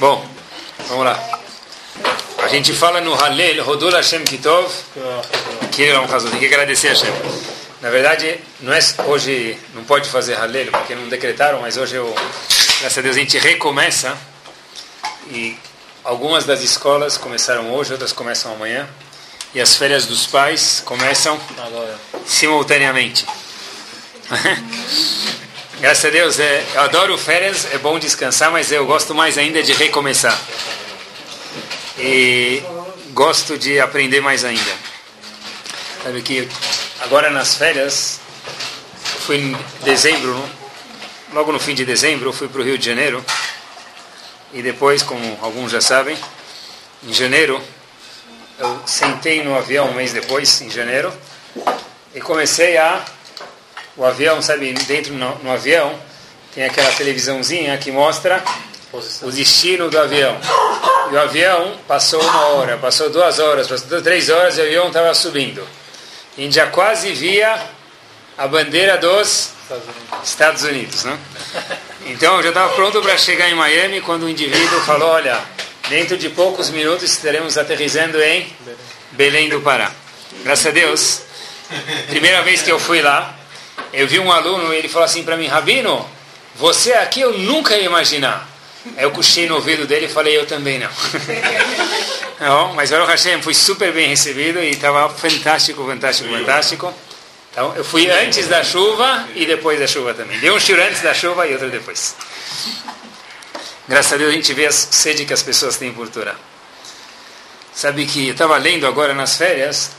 Bom, vamos lá. A gente fala no Halel, Rodul Hashem Kitov, que é um caso, tem que agradecer a Hashem. Na verdade, não é hoje, não pode fazer Halel, porque não decretaram, mas hoje, eu, graças a Deus, a gente recomeça. E algumas das escolas começaram hoje, outras começam amanhã. E as férias dos pais começam Agora. simultaneamente. Graças a Deus, é, eu adoro férias, é bom descansar, mas eu gosto mais ainda de recomeçar. E gosto de aprender mais ainda. Sabe que agora nas férias, fui em dezembro, logo no fim de dezembro, eu fui para o Rio de Janeiro. E depois, como alguns já sabem, em janeiro, eu sentei no avião um mês depois, em janeiro, e comecei a o avião, sabe, dentro no, no avião tem aquela televisãozinha que mostra Posição. o destino do avião. E o avião passou uma hora, passou duas horas, passou três horas e o avião estava subindo. E a gente já quase via a bandeira dos Estados Unidos, Estados Unidos né? Então eu já estava pronto para chegar em Miami quando o indivíduo falou, olha, dentro de poucos minutos estaremos aterrizando em Belém do Pará. Graças a Deus, primeira vez que eu fui lá, eu vi um aluno e ele falou assim para mim, Rabino, você aqui eu nunca ia imaginar. Aí eu puxei no ouvido dele e falei, eu também não. não mas o Hashem, fui super bem recebido e estava fantástico, fantástico, fantástico. Então, eu fui antes da chuva e depois da chuva também. Deu um tiro antes da chuva e outro depois. Graças a Deus a gente vê a sede que as pessoas têm por Torá. Sabe que eu estava lendo agora nas férias,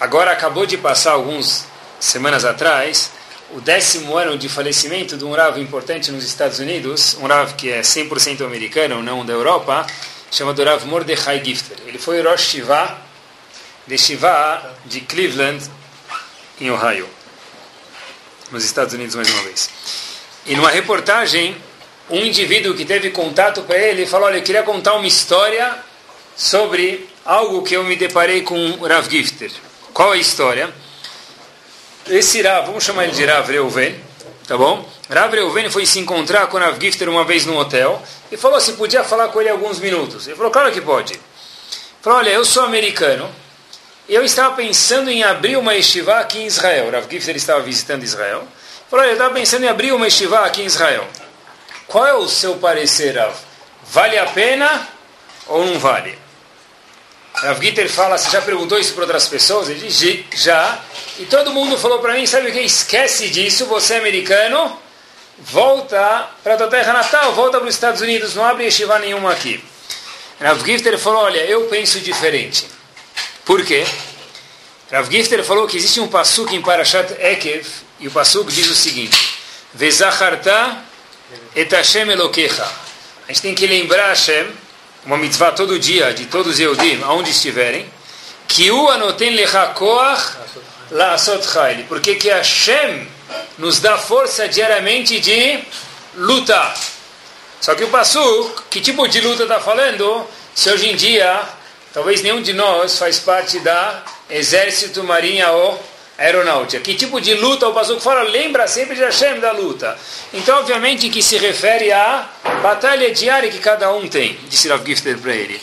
agora acabou de passar alguns semanas atrás, o décimo ano de falecimento de um Rav importante nos Estados Unidos, um Rav que é 100% americano, não da Europa, chamado Rav Mordechai Gifter. Ele foi Rosh Shiva, de Shiva de Cleveland, em Ohio, nos Estados Unidos mais uma vez. E numa reportagem, um indivíduo que teve contato com ele falou, olha, eu queria contar uma história sobre algo que eu me deparei com o Rav Gifter. Qual a história? Esse Rav, vamos chamar ele de Rav Reuven, tá bom? Rav Reuven foi se encontrar com Rav Gifter uma vez no hotel e falou se podia falar com ele alguns minutos. Ele falou, claro que pode. Ele falou, olha, eu sou americano, eu estava pensando em abrir uma yeshiva aqui em Israel. Rav Gifter estava visitando Israel. Ele falou, olha, eu estava pensando em abrir uma yeshiva aqui em Israel. Qual é o seu parecer, Rav? Vale a pena ou não vale? Rav Gitter fala, você já perguntou isso para outras pessoas? Ele diz, já. E todo mundo falou para mim, sabe o que? Esquece disso, você é americano, volta para a tua terra natal, volta para os Estados Unidos, não abre yeshiva nenhuma aqui. Rav Gifter falou, olha, eu penso diferente. Por quê? Rav Gifter falou que existe um pasuk em Parashat Ekev, e o pasuk diz o seguinte, Vezacharta et Hashem. A gente tem que lembrar Hashem, uma mitzvah todo dia de todos os aonde estiverem, que o anotem lechakoach la'asot chayli, porque que Hashem nos dá força diariamente de lutar. Só que o Passuk, que tipo de luta está falando? Se hoje em dia, talvez nenhum de nós faz parte da exército, marinha ou aeronáutica. Que tipo de luta o Pasuk fala? Lembra sempre de Hashem da luta. Então, obviamente, que se refere à batalha diária que cada um tem, disse Rav Gifter para ele.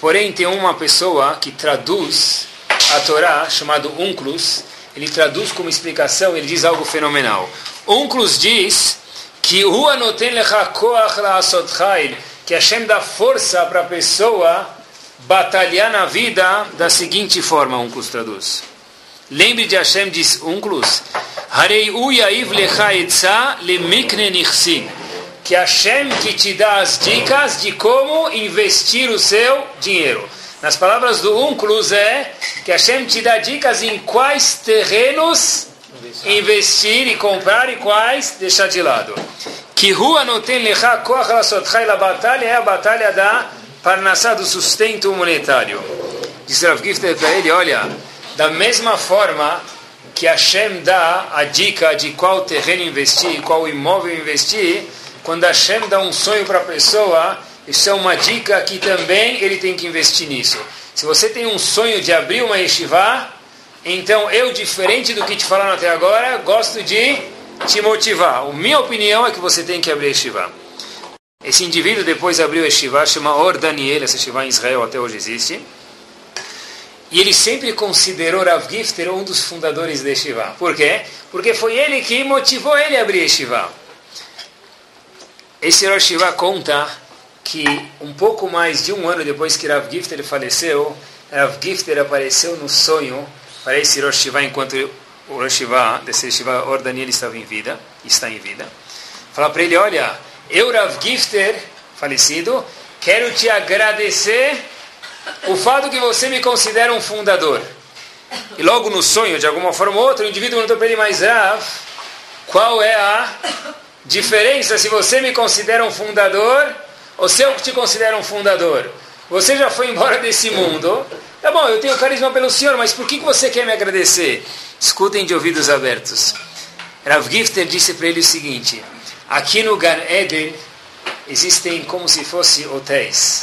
Porém, tem uma pessoa que traduz a Torá, chamado Unclus, ele traduz como explicação, ele diz algo fenomenal. Unclus diz que que Hashem dá força para a pessoa batalhar na vida da seguinte forma, Unclus traduz. Lembre de Hashem, diz Unclus, Harei uyaiv lemikne. Que Hashem que te dá as dicas de como investir o seu dinheiro. Nas palavras do Unclus é que Hashem te dá dicas em quais terrenos investir e comprar e quais deixar de lado. Que rua não tem lecha koach la batalha é a batalha da parnassá do sustento monetário. Diz Rav Gifter para ele, olha, da mesma forma que Hashem dá a dica de qual terreno investir, qual imóvel investir, quando Hashem dá um sonho para a pessoa, isso é uma dica que também ele tem que investir nisso. Se você tem um sonho de abrir uma yeshiva, então eu, diferente do que te falaram até agora, gosto de te motivar. A minha opinião é que você tem que abrir yeshiva. Esse indivíduo depois abriu a Shiva, chama Or Daniel, essa Shiva em Israel até hoje existe. E ele sempre considerou Rav Gifter um dos fundadores de Shiva. Por quê? Porque foi ele que motivou ele a abrir a Shiva. Esse Rosh Shiva conta que um pouco mais de um ano depois que Rav Gifter faleceu, Rav Gifter apareceu no sonho para esse Rosh Shiva enquanto o Rosh Shiva, desse Shiva Or Daniel estava em vida, está em vida. Fala para ele, olha, eu Rav Gifter, falecido, quero te agradecer o fato que você me considera um fundador. E logo no sonho, de alguma forma ou outra, o indivíduo perguntou para ele, mas Rav, qual é a diferença se você me considera um fundador ou se eu te considero um fundador? Você já foi embora desse mundo. Tá bom, eu tenho carisma pelo Senhor, mas por que você quer me agradecer? Escutem de ouvidos abertos. Rav Gifter disse para ele o seguinte: aqui no Gan Eden existem como se fossem hotéis.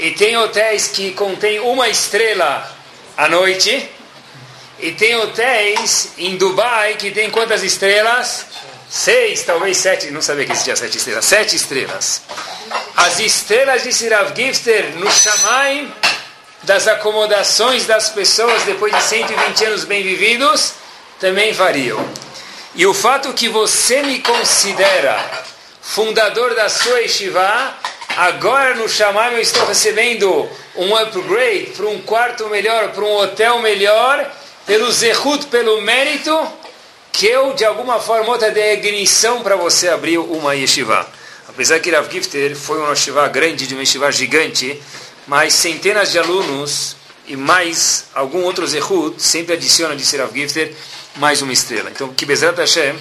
E tem hotéis que contêm uma estrela à noite. E tem hotéis em Dubai que tem quantas estrelas? Seis, talvez sete, não sabia que existia sete estrelas. Sete estrelas. As estrelas de Sirav Gifter no Shamaim, das acomodações das pessoas depois de 120 anos bem vividos, também variam. E o fato que você me considera fundador da sua Yeshiva, agora no Shamaim eu estou recebendo um upgrade para um quarto melhor, para um hotel melhor, pelo zehut, pelo mérito que eu, de alguma forma ou outra, dei ignição para você abrir uma yeshiva. Apesar que Rav Gifter foi uma yeshiva grande, de uma yeshiva gigante, mas centenas de alunos e mais algum outro zehut sempre adiciona, disse Rav Gifter, mais uma estrela. Então, que Bezrat Hashem,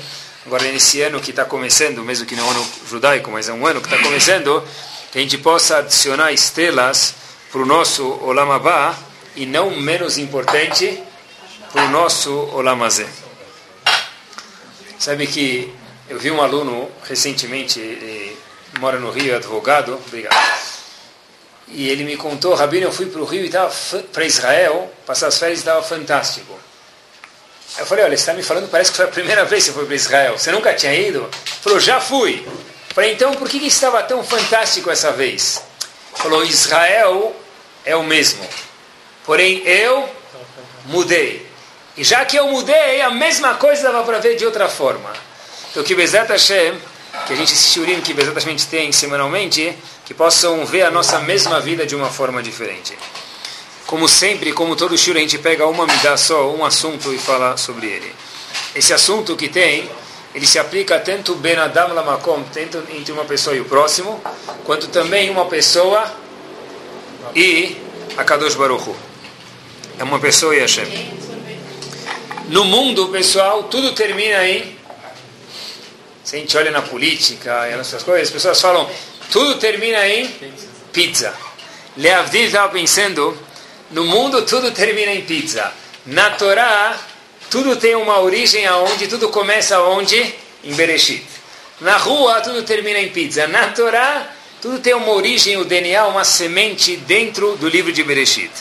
agora nesse ano que está começando, mesmo que não é um ano judaico, mas é um ano que está começando, que a gente possa adicionar estrelas para o nosso Olam Abba e não menos importante, para o nosso Olam Azeh. Sabe que eu vi um aluno recentemente, ele mora no Rio, é advogado, obrigado. E ele me contou, Rabino, eu fui para o Rio e para Israel, passar as férias estava fantástico. Eu falei, olha, você está me falando, parece que foi a primeira vez que você foi para Israel. Você nunca tinha ido? Ele falou, já fui. Falei, então por que, que estava tão fantástico essa vez? Falou, Israel é o mesmo. Porém, eu mudei. E já que eu mudei, a mesma coisa dava para ver de outra forma. Então, que Bezat Hashem, que a gente, esse shurim que Bezat Hashem tem semanalmente, que possam ver a nossa mesma vida de uma forma diferente. Como sempre, como todo shurim, a gente pega uma midá só, um assunto e fala sobre ele. Esse assunto que tem, ele se aplica tanto Ben Adam Lamakom, tanto entre uma pessoa e o próximo, quanto também uma pessoa e a Kadosh Baruch Hu. É uma pessoa e Hashem. No mundo, pessoal, tudo termina em. Se a gente olha na política e nessas coisas, as pessoas falam, tudo termina em pizza. Leavdil estava pensando, no mundo tudo termina em pizza. Na Torá, tudo tem uma origem aonde, tudo começa aonde? Em Bereshit. Na rua, tudo termina em pizza. Na Torá, tudo tem uma origem, o DNA, uma semente dentro do livro de Bereshit.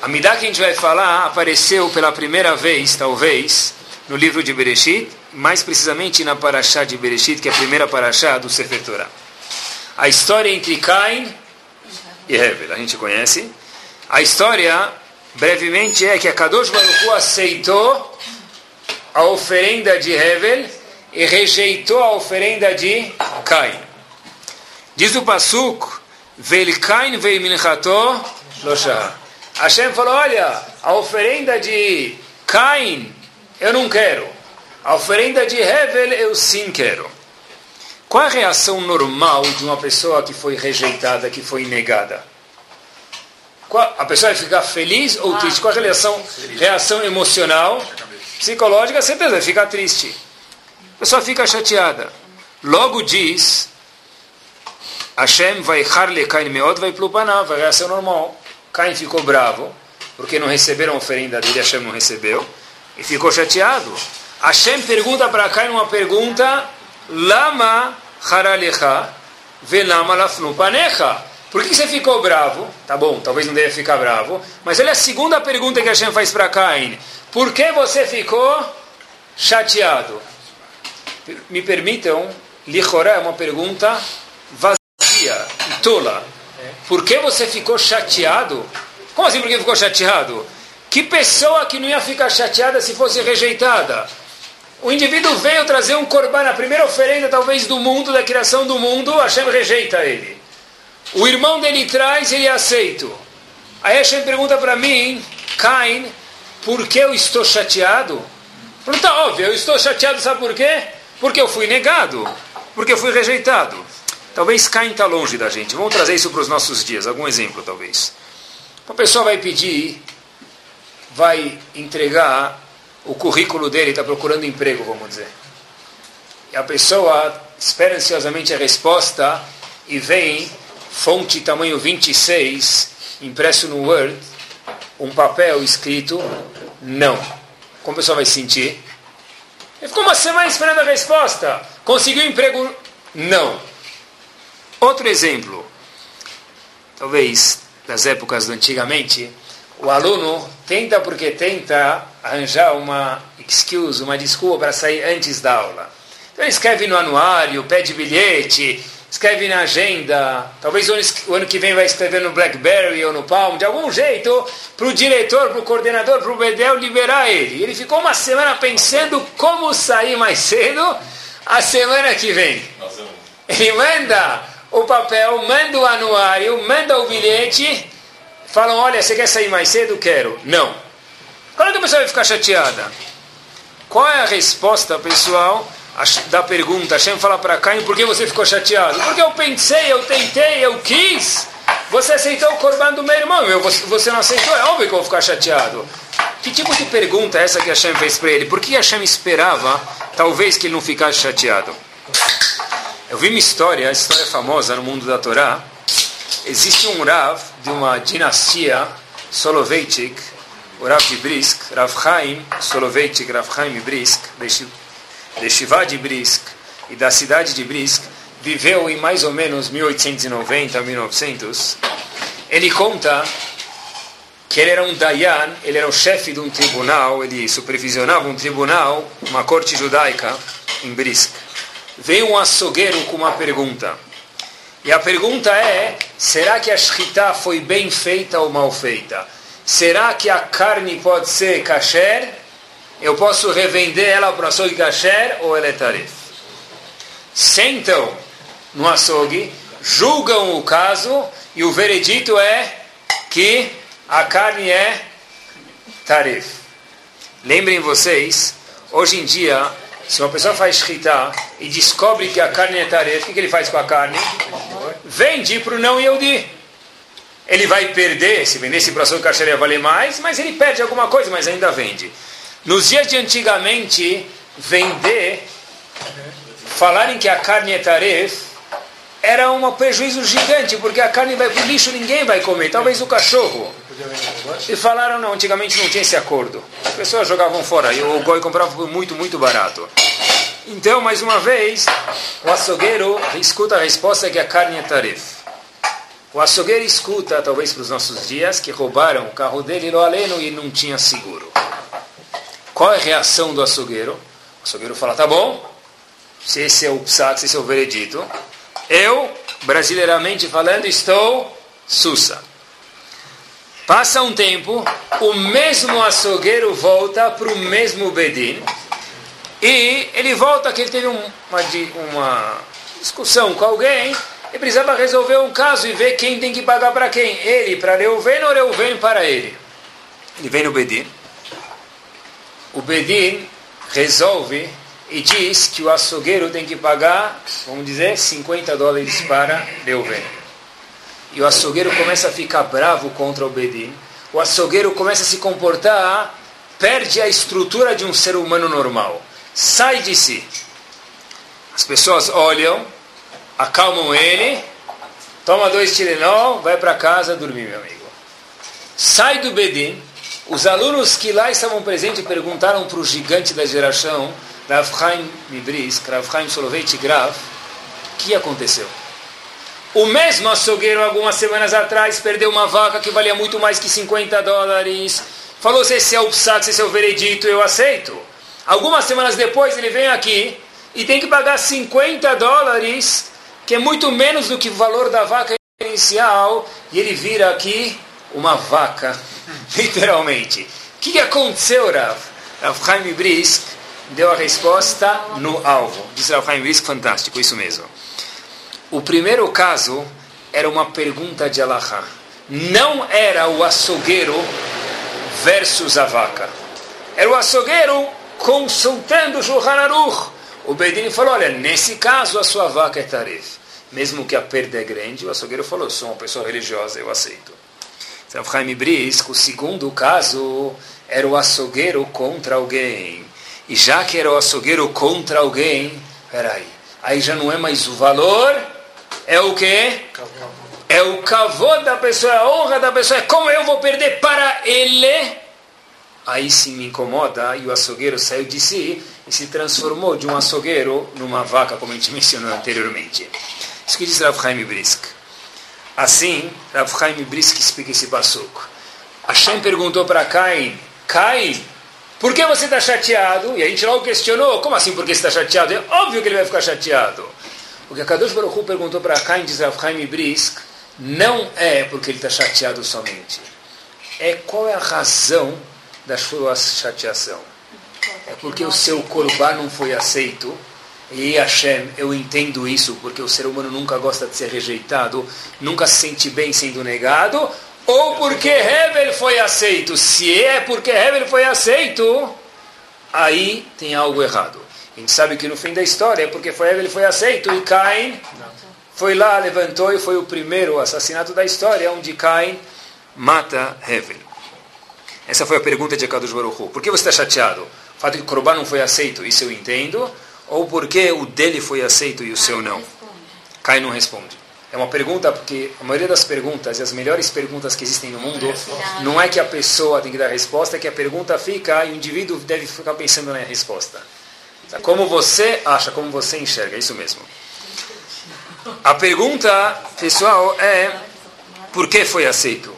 A Midah que a gente vai falar apareceu pela primeira vez, talvez, no livro de Bereshit, mais precisamente na Parashá de Bereshit, que é a primeira Parashá do Sefer Torah. A história entre Cain e Hevel, a gente conhece. A história, brevemente, é que a Kadosh Baruch Hu aceitou a oferenda de Hevel e rejeitou a oferenda de Cain. Diz o Pasuk, Vel Cain veio minchato lo Hashem falou: Olha, a oferenda de Cain eu não quero, a oferenda de Hevel eu sim quero. Qual a reação normal de uma pessoa que foi rejeitada, que foi negada? Qual, a pessoa vai ficar feliz ou triste? Qual a reação, reação emocional? Psicológica, certeza, vai ficar triste. A pessoa fica chateada. Logo diz, Hashem vai harle kain meod vai plupaná, vai reação normal. Caim ficou bravo, porque não receberam a oferenda dele, Hashem não recebeu, e ficou chateado. Hashem pergunta para Caim uma pergunta, Lama haralecha velama lafnu panecha. Por que você ficou bravo? Tá bom, talvez não deve ficar bravo, mas olha a segunda pergunta que Hashem faz para Caim. Por que você ficou chateado? Me permitam Lichorá é uma pergunta vazia e tola. Por que você ficou chateado? Como assim por que ficou chateado? Que pessoa que não ia ficar chateada se fosse rejeitada? O indivíduo veio trazer um corban, a primeira oferenda talvez do mundo, da criação do mundo, Hashem rejeita ele. O irmão dele traz, ele é aceito. Aí Hashem pergunta para mim, Cain, por que eu estou chateado? Pergunta óbvio, eu estou chateado, sabe por quê? Porque eu fui negado, porque eu fui rejeitado. Talvez Cain está longe da gente. Vamos trazer isso para os nossos dias, algum exemplo talvez. Uma pessoa vai pedir, vai entregar o currículo dele, está procurando emprego, vamos dizer. E a pessoa espera ansiosamente a resposta e vem, fonte tamanho 26, impresso no Word, um papel escrito não. Como a pessoa vai sentir? Ele ficou uma semana esperando a resposta. Conseguiu emprego? Não. Outro exemplo, talvez das épocas do antigamente, o aluno tenta porque tenta arranjar uma excuse, uma desculpa para sair antes da aula. Então ele escreve no anuário, pede bilhete, escreve na agenda, talvez o ano que vem vai escrever no BlackBerry ou no Palm, de algum jeito, para o diretor, para o coordenador, para o Bedel liberar ele. Ele ficou uma semana pensando como sair mais cedo a semana que vem. Ele manda o papel, manda o anuário, manda o bilhete, falam, olha, você quer sair mais cedo? Quero. Não. Quando é que a pessoa vai ficar chateada? Qual é a resposta, pessoal? Da pergunta, Hashem fala para Caim, por que você ficou chateado? Porque eu pensei, eu tentei, eu quis. Você aceitou o corban do meu irmão, você não aceitou, é óbvio que eu vou ficar chateado. Que tipo de pergunta é essa que Hashem fez para ele? Por que Hashem esperava, talvez, que ele não ficasse chateado? Eu vi uma história, história famosa no mundo da Torá. Existe um Rav de uma dinastia Soloveitchik, o Rav de Brisk, Rav Chaim Soloveitchik, Rav Chaim Brisk, de Shivá de Brisk e da cidade de Brisk, viveu em mais ou menos 1890 1900. Ele conta que ele era um Dayan, ele era o chefe de um tribunal, ele supervisionava um tribunal, uma corte judaica em Brisk. Veio um açougueiro com uma pergunta. E a pergunta é: será que a shkita foi bem feita ou mal feita? Será que a carne pode ser kasher eu posso revender ela para o açougue kasher ou ela é tarif. Sentam no açougue, julgam o caso e o veredito é que a carne é tarif. Lembrem vocês, hoje em dia, se uma pessoa faz shkita e descobre que a carne é tarif, o que ele faz com a carne? Vende para o não Yehudi. Ele vai perder, se vendesse para o açougue kasher ia valer mais, mas ele perde alguma coisa, mas ainda vende. Nos dias de antigamente, vender, falarem que a carne é taref, era um prejuízo gigante, porque a carne vai para o lixo, ninguém vai comer, talvez o cachorro. E falaram, não, antigamente não tinha esse acordo. As pessoas jogavam fora e o goi comprava muito, muito barato. Então, mais uma vez, o açougueiro escuta a resposta que a carne é taref. O açougueiro escuta, talvez para os nossos dias, que roubaram o carro dele no aleno e não tinha seguro. Qual é a reação do açougueiro? O açougueiro fala, tá bom, se esse é o psaque, se esse é o veredito, eu, brasileiramente falando, estou sussa. Passa um tempo, o mesmo açougueiro volta para o mesmo Bedin, e ele volta que ele teve uma, uma discussão com alguém, e precisava resolver um caso e ver quem tem que pagar para quem. Ele para Reuven ou Reuven para ele. Ele vem no Bedin, o Bedin resolve e diz que o açougueiro tem que pagar, vamos dizer, 50 dólares para Reuven. E o açougueiro começa a ficar bravo contra o Bedin. O açougueiro começa a se comportar, perde a estrutura de um ser humano normal. Sai de si. As pessoas olham, acalmam ele, toma dois Tilenol, vai para casa dormir, meu amigo. Sai do Bedin, os alunos que lá estavam presentes perguntaram para o gigante da geração, Rav Chaim Mibrisk, Rav Chaim Soloveitch Graf, o que aconteceu? O mesmo açougueiro, algumas semanas atrás, perdeu uma vaca que valia muito mais que 50 dólares. Falou, se esse é o psaque, se esse é o veredito, eu aceito. Algumas semanas depois, ele vem aqui e tem que pagar 50 dólares, que é muito menos do que o valor da vaca inicial, e ele vira aqui uma vaca, literalmente. O que, aconteceu, Rav? Rav Chaim Brisk deu a resposta no alvo. Diz Rav Chaim Brisk, fantástico, isso mesmo. O primeiro caso era uma pergunta de Allahá. Não era o açougueiro versus a vaca. Era o açougueiro consultando o Shulchan Aruch. O Bedin falou, olha, nesse caso a sua vaca é taref. Mesmo que a perda é grande, o açougueiro falou, sou uma pessoa religiosa, eu aceito. Chaim Brisk, o segundo caso era o açougueiro contra alguém. E já que era o açougueiro contra alguém, peraí, aí já não é mais o valor, é o quê? É o cavô da pessoa, é a honra da pessoa, é como eu vou perder para ele. Aí sim me incomoda, e o açougueiro saiu de si e se transformou de um açougueiro numa vaca, como a gente mencionou anteriormente. Isso que diz Rav Brisk. Assim, Rav Chaim Brisk explica esse passuco. Hashem perguntou para Caim, Caim, por que você está chateado? E a gente logo questionou, como assim por que você está chateado? É óbvio que ele vai ficar chateado. O que a Kadosh Baruch Hu perguntou para Caim, diz Rav Chaim Brisk, não é porque ele está chateado somente. É qual é a razão da sua chateação. É porque o seu corban não foi aceito. E Hashem, eu entendo isso, porque o ser humano nunca gosta de ser rejeitado, nunca se sente bem sendo negado, ou porque Hevel foi aceito. Se é porque Hevel foi aceito, aí tem algo errado. A gente sabe que no fim da história é porque foi Hevel foi aceito e Cain foi lá, levantou e foi o primeiro assassinato da história, onde Cain mata Hevel. Essa foi a pergunta de Akadosh Baruch Hu. Por que você está chateado? O fato de que Korban não foi aceito, isso eu entendo. Ou porque o dele foi aceito e o seu não? Cain não responde. É uma pergunta porque a maioria das perguntas e as melhores perguntas que existem no mundo não é que a pessoa tem que dar a resposta, é que a pergunta fica e o indivíduo deve ficar pensando na resposta. Como você acha, como você enxerga, é isso mesmo. A pergunta, pessoal, é por que foi aceito?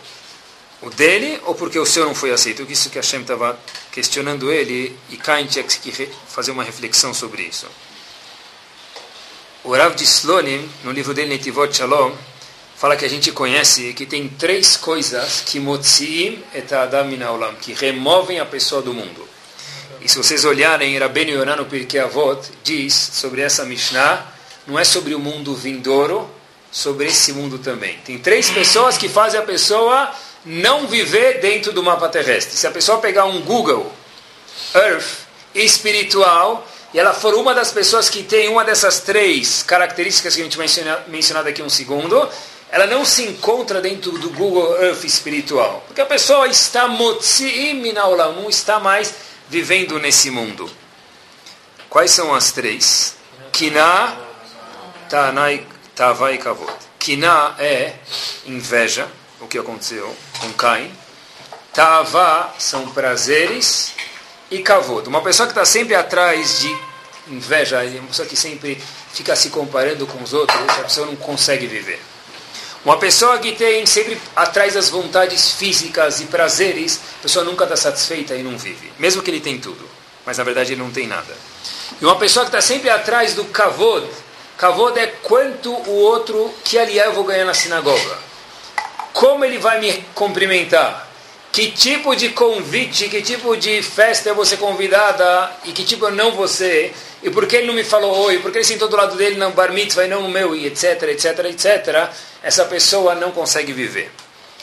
O dele ou porque o seu não foi aceito? Isso que Hashem estava questionando ele e Cain tinha que fazer uma reflexão sobre isso. O Rav de Slonim, no livro dele Netivot Shalom, fala que a gente conhece que tem três coisas que motziim et adam olam, que removem a pessoa do mundo. E se vocês olharem, Rabbeinu Yonah no Pirkei Avot diz sobre essa Mishnah, não é sobre o mundo vindouro, sobre esse mundo também. Tem três pessoas que fazem a pessoa não viver dentro do mapa terrestre. Se a pessoa pegar um Google Earth espiritual e ela for uma das pessoas que tem uma dessas três características que a gente vai mencionar daqui a um segundo, ela não se encontra dentro do Google Earth espiritual. Porque a pessoa está não está mais vivendo nesse mundo. Quais são as três? Kina, Tanai, Tavai Kavod. Kina é inveja, o que aconteceu com Caim. Tava são prazeres e kavod. Uma pessoa que está sempre atrás de inveja, uma pessoa que sempre fica se comparando com os outros, essa pessoa não consegue viver. Uma pessoa que tem sempre atrás das vontades físicas e prazeres, a pessoa nunca está satisfeita e não vive, mesmo que ele tem tudo, mas na verdade ele não tem nada. E uma pessoa que está sempre atrás do kavod, kavod é quanto o outro, que aliás eu vou ganhar na sinagoga como ele vai me cumprimentar? Que tipo de convite, que tipo de festa eu vou ser convidada e que tipo eu não vou ser? E por que ele não me falou oi? Por que ele sentou do lado dele no bar mitzvah e não no meu? E etc, etc, etc. Essa pessoa não consegue viver.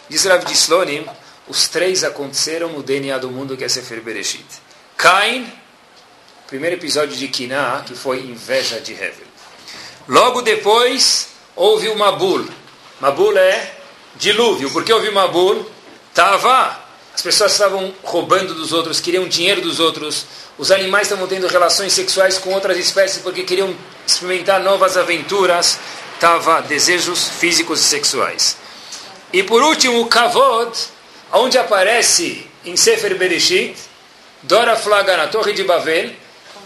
Diz Rav Dislonim, os três aconteceram no DNA do mundo que é Sefer Bereshit. Cain, primeiro episódio de Kiná, que foi inveja de Hevel. Logo depois, houve o Mabul. Mabul é dilúvio, porque houve Mabul, estava, as pessoas estavam roubando dos outros, queriam dinheiro dos outros, os animais estavam tendo relações sexuais com outras espécies porque queriam experimentar novas aventuras, estava desejos físicos e sexuais. E por último, Kavod, onde aparece em Sefer Bereshit, Dora Flaga na Torre de Babel,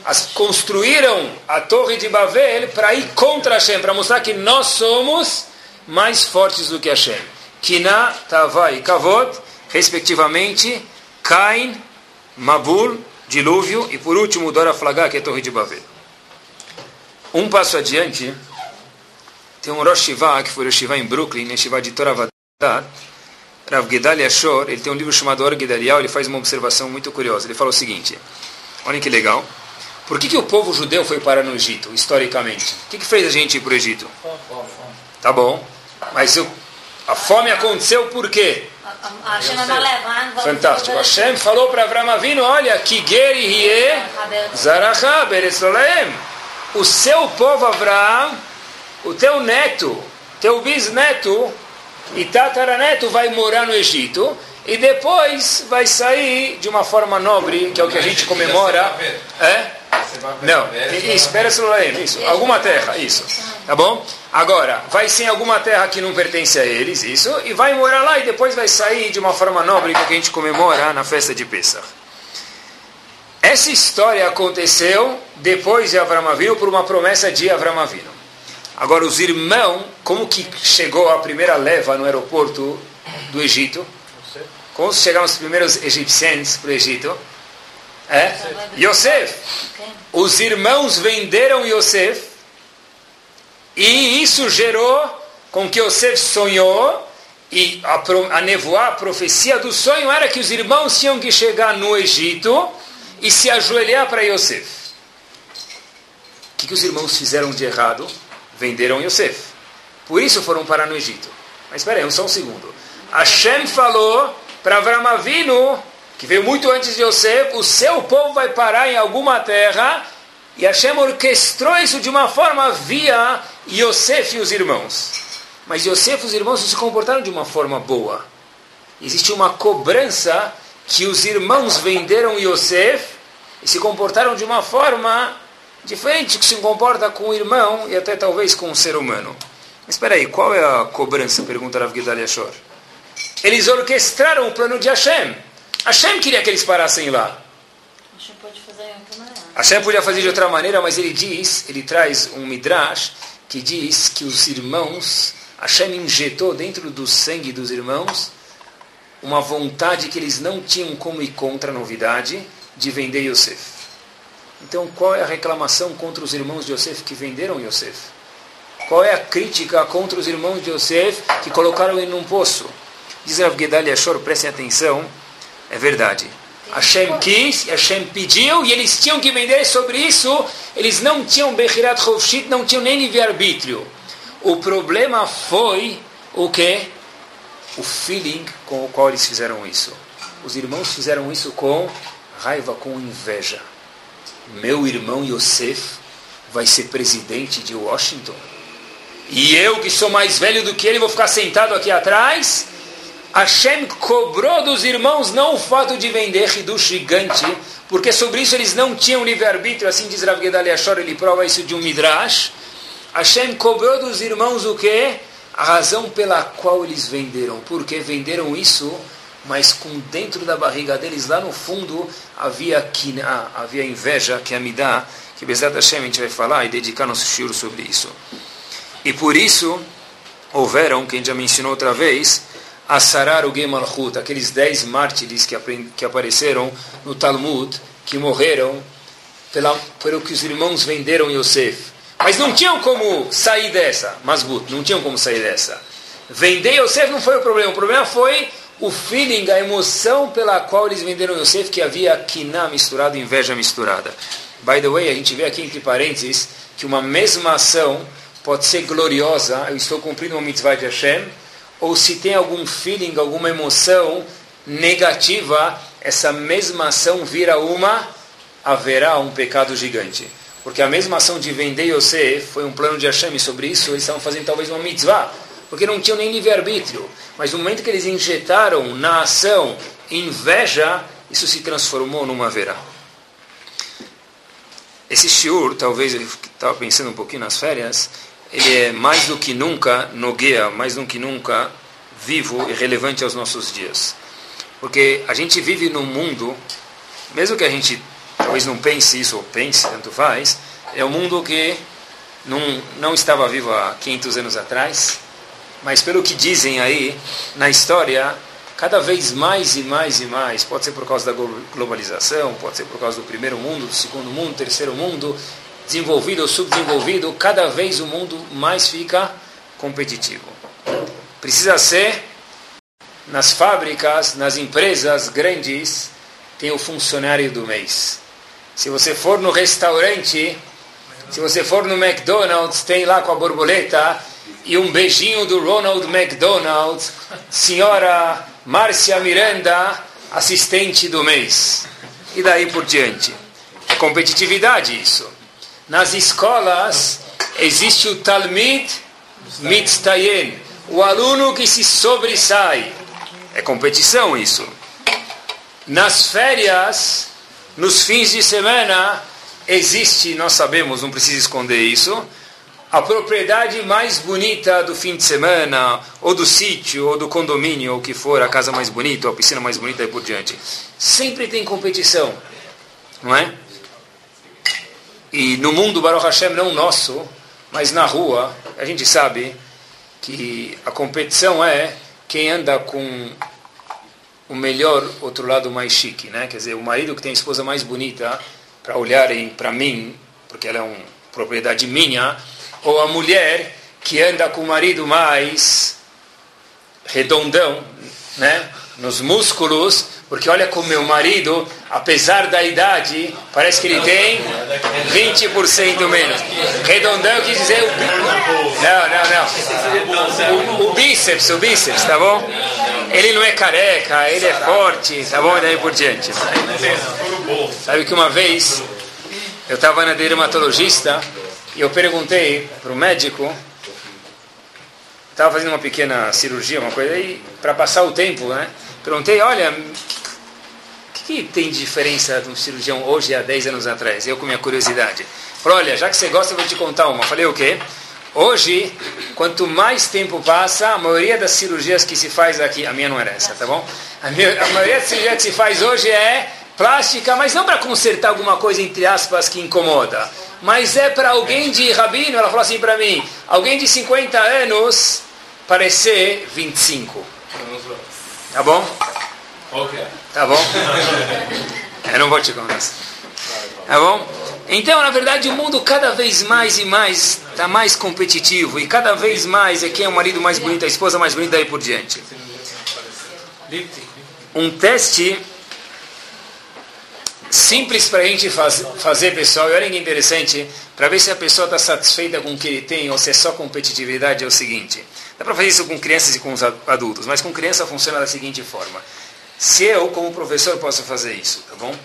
as, construíram a Torre de Babel para ir contra Hashem, para mostrar que nós somos mais fortes do que Hashem. Kina, Tava e Kavod, respectivamente, Cain, Mabul, dilúvio, e por último, Dora Flagá, que é a Torre de Babel. Um passo adiante, tem um Rosh Shiva, que foi Rosh Shiva em Brooklyn, né, Shiva de Toravadat, Rav Gedalia Shor, ele tem um livro chamado Or Gedalial, ele faz uma observação muito curiosa. Ele fala o seguinte, olhem que legal, por que, que o povo judeu foi parar no Egito, historicamente? O que, que fez a gente ir para o Egito? Tá bom, mas eu, a fome aconteceu por quê? Fantástico. Hashem falou para Avram Avinu, olha. O seu povo Avram, o teu neto, teu bisneto e tataraneto vai morar no Egito e depois vai sair de uma forma nobre, que é o que a gente comemora. É? Não, espera isso, alguma terra, isso. Tá bom? Agora, vai ser em alguma terra que não pertence a eles, isso, e vai morar lá e depois vai sair de uma forma nobre que a gente comemora na festa de Pesach. Essa história aconteceu depois de Avram Avinu por uma promessa de Avram Avinu. Agora, os irmãos, como que chegou a primeira leva no aeroporto do Egito? Como chegaram os primeiros egípcios para o Egito? É? Yosef. Os irmãos venderam Yosef e isso gerou com que Yosef sonhou, e a, a nevoar, a profecia do sonho era que os irmãos tinham que chegar no Egito e se ajoelhar para Yosef. O que, que os irmãos fizeram de errado? Venderam Yosef. Por isso foram parar no Egito. Mas espera aí, só um segundo. Hashem falou para Avram Avinu, que veio muito antes de Yosef, o seu povo vai parar em alguma terra e Hashem orquestrou isso de uma forma via Yosef e os irmãos. Mas Yosef e os irmãos se comportaram de uma forma boa. Existe uma cobrança que os irmãos venderam Yosef e se comportaram de uma forma diferente que se comporta com o irmão e até talvez com o ser humano. Mas espera aí, qual é a cobrança? Pergunta Rav Gedalia Shor. Eles orquestraram o plano de Hashem. Hashem queria que eles parassem lá. Hashem pode fazer de outra maneira. Hashem podia fazer de outra maneira, mas ele diz, ele traz um midrash que diz que os irmãos, Hashem injetou dentro do sangue dos irmãos uma vontade que eles não tinham como ir contra a novidade de vender Yosef. Então, qual é a reclamação contra os irmãos de Yosef que venderam Yosef? Qual é a crítica contra os irmãos de Yosef que colocaram ele num poço? Diz Rav Gedalia Shor, prestem atenção, é verdade. Hashem quis, Hashem pediu, e eles tinham que vender sobre isso. Eles não tinham Bechirat Chovshit, não tinham nem livre-arbítrio. O problema foi o que? O feeling com o qual eles fizeram isso. Os irmãos fizeram isso com raiva, com inveja. Meu irmão Yosef vai ser presidente de Washington. E eu, que sou mais velho do que ele, vou ficar sentado aqui atrás? Hashem cobrou dos irmãos não o fato de vender Hidush gigante, porque sobre isso eles não tinham livre-arbítrio, assim diz Rav Gedalia Shor, ele prova isso de um Midrash. Hashem cobrou dos irmãos o quê? A razão pela qual eles venderam. Porque venderam isso, mas com dentro da barriga deles, lá no fundo, havia, kina, havia inveja, que é a Midah, que Bezat Hashem a gente vai falar e dedicar nosso shiur sobre isso. E por isso, houveram, que a gente já mencionou outra vez, Asarar o Gemalchut, aqueles dez mártires que, que apareceram no Talmud, que morreram pela, pelo que os irmãos venderam Yosef. Mas não tinham como sair dessa, Masbut, não tinham como sair dessa. Vender Yosef não foi o problema, o problema foi o feeling, a emoção pela qual eles venderam Yosef, que havia kiná misturado, inveja misturada. By the way, a gente vê aqui entre parênteses que uma mesma ação pode ser gloriosa, eu estou cumprindo uma mitzvah de Hashem, ou se tem algum feeling, alguma emoção negativa, essa mesma ação vira uma, haverá um pecado gigante. Porque a mesma ação de vender Yosef foi um plano de Hashem, sobre isso eles estavam fazendo talvez uma mitzvah, porque não tinham nem livre-arbítrio. Mas no momento que eles injetaram na ação inveja, isso se transformou numa verá. Esse shiur, talvez eu estava pensando um pouquinho nas férias, ele é mais do que nunca nogueia, mais do que nunca vivo e relevante aos nossos dias. Porque a gente vive num mundo, mesmo que a gente talvez não pense isso ou pense, tanto faz, é um mundo que não, não estava vivo há 500 anos atrás, mas pelo que dizem aí na história, cada vez mais e mais e mais, pode ser por causa da globalização, pode ser por causa do primeiro mundo, do segundo mundo, do terceiro mundo, desenvolvido ou subdesenvolvido, cada vez o mundo mais fica competitivo. Precisa ser nas fábricas, nas empresas grandes, tem o funcionário do mês. Se você for no restaurante, se você for no McDonald's, tem lá com a borboleta e um beijinho do Ronald McDonald, senhora Márcia Miranda, assistente do mês. E daí por diante. É competitividade isso. Nas escolas existe o Talmid Mitztayen, o aluno que se sobressai. É competição isso. Nas férias, nos fins de semana, existe, nós sabemos, não precisa esconder isso, a propriedade mais bonita do fim de semana, ou do sítio, ou do condomínio, ou o que for, a casa mais bonita, ou a piscina mais bonita e por diante. Sempre tem competição, não é? E no mundo Baruch Hashem, não nosso, mas na rua, a gente sabe que a competição é quem anda com o melhor outro lado mais chique, né? Quer dizer, o marido que tem a esposa mais bonita para olharem para mim, porque ela é uma propriedade minha, ou a mulher que anda com o marido mais redondão, né? Nos músculos, porque olha como meu marido, apesar da idade, parece que ele tem 20% menos. Redondão quis dizer o... Não, não, não. O, o, bíceps, o bíceps, tá bom? Ele não é careca, ele é forte, tá bom? E daí por diante. Sabe que uma vez eu estava na dermatologista e eu perguntei para o médico, estava fazendo uma pequena cirurgia, uma coisa aí, para passar o tempo, né? Perguntei, olha, que, tem diferença de um cirurgião hoje há 10 anos atrás? Eu com minha curiosidade. Falei, olha, já que você gosta, eu vou te contar uma. Falei, o quê? Hoje, quanto mais tempo passa, a maioria das cirurgias que se faz aqui, a minha não era essa, tá bom? A, minha, a maioria das cirurgias que se faz hoje é plástica, mas não para consertar alguma coisa, entre aspas, que incomoda. Mas é para alguém de rabino, ela falou assim para mim, alguém de 50 anos parecer 25. Tá bom? Ok. Tá bom? Eu não vou te contar. Tá bom? Então, na verdade, o mundo cada vez mais e mais está mais competitivo e cada vez mais é quem é o marido mais bonito, a esposa mais bonita e por diante. Um teste simples para a gente faz, fazer, pessoal, e olha que interessante, para ver se a pessoa está satisfeita com o que ele tem ou se é só competitividade, é o seguinte. Dá para fazer isso com crianças e com os adultos, mas com criança funciona da seguinte forma. Se eu, como professor, posso fazer isso, tá bom?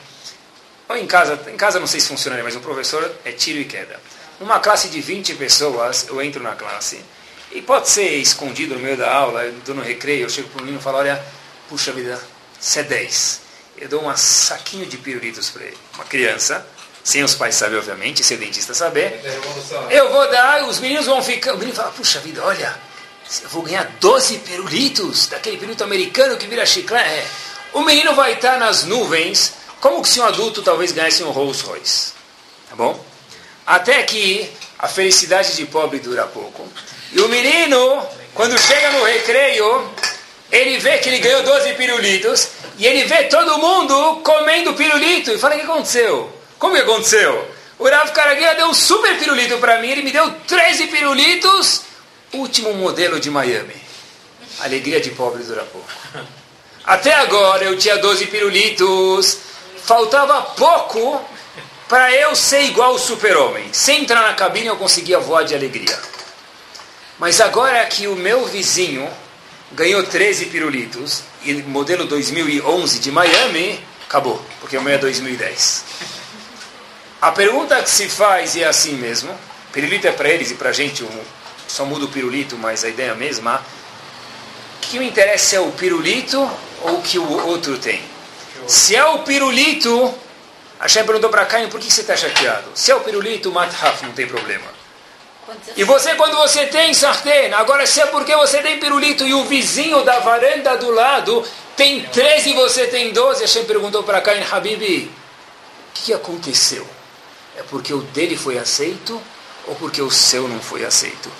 Ou em casa, em casa não sei se funcionaria, mas o professor é tiro e queda. Numa classe de 20 pessoas, eu entro na classe, e pode ser escondido no meio da aula, eu estou no recreio, eu chego para o menino e falo, olha, puxa vida, você é 10. Eu dou um saquinho de pirulitos para ele. Uma criança, sem os pais saber, obviamente, sem o dentista saber. Eu vou dar, os meninos vão ficar. O menino fala, puxa vida, olha, eu vou ganhar 12 pirulitos, daquele pirulito americano que vira chiclete. É. O menino vai estar nas nuvens como que se um adulto talvez ganhasse um Rolls Royce? Tá bom? Até que a felicidade de pobre dura pouco. E o menino, quando chega no recreio, ele vê que ele ganhou 12 pirulitos e ele vê todo mundo comendo pirulito. E fala: O que aconteceu? Como que aconteceu? O Rav Karaguia deu um super pirulito para mim, ele me deu 13 pirulitos, último modelo de Miami. Alegria de pobre dura pouco. Até agora eu tinha 12 pirulitos, faltava pouco para eu ser igual o super-homem. Sem entrar na cabine eu conseguia voar de alegria. Mas agora que o meu vizinho ganhou 13 pirulitos, e modelo 2011 de Miami, acabou, porque o meu é 2010. A pergunta que se faz é assim mesmo, pirulito é para eles e para a gente, só muda o pirulito, mas a ideia é a mesma. O que me interessa é o pirulito ou que o outro tem? Se é o pirulito, Hashem perguntou para Caim, por que você está chateado? Se é o pirulito, mathaf, não tem problema. E você, quando você tem sartén, agora se é porque você tem pirulito e o vizinho da varanda do lado tem 13 e você tem 12, Hashem perguntou para Caim, Habibi, o que aconteceu? É porque o dele foi aceito ou porque o seu não foi aceito?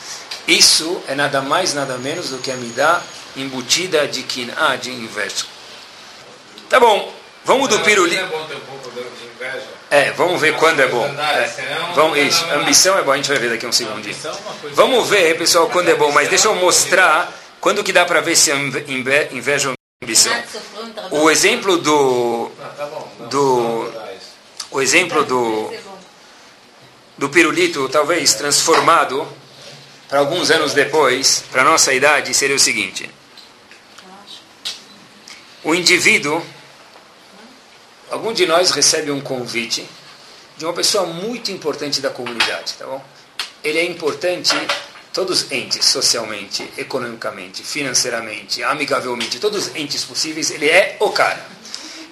Isso é nada mais, nada menos do que a midá embutida de quina, de inverso. Tá bom, Vamos do pirulito. É, vamos ver quando é bom. É. Vamos, isso, ambição é bom, a gente vai ver daqui a um segundo. Vamos ver, pessoal, quando é bom, mas deixa eu mostrar quando que dá para ver se é inveja ou ambição. O exemplo do, do o exemplo do, do pirulito, talvez transformado para alguns anos depois, para a nossa idade, seria o seguinte: o indivíduo, algum de nós recebe um convite de uma pessoa muito importante da comunidade, tá bom? Ele é importante, todos os entes, socialmente, economicamente, financeiramente, amigavelmente, todos os entes possíveis, ele é o cara.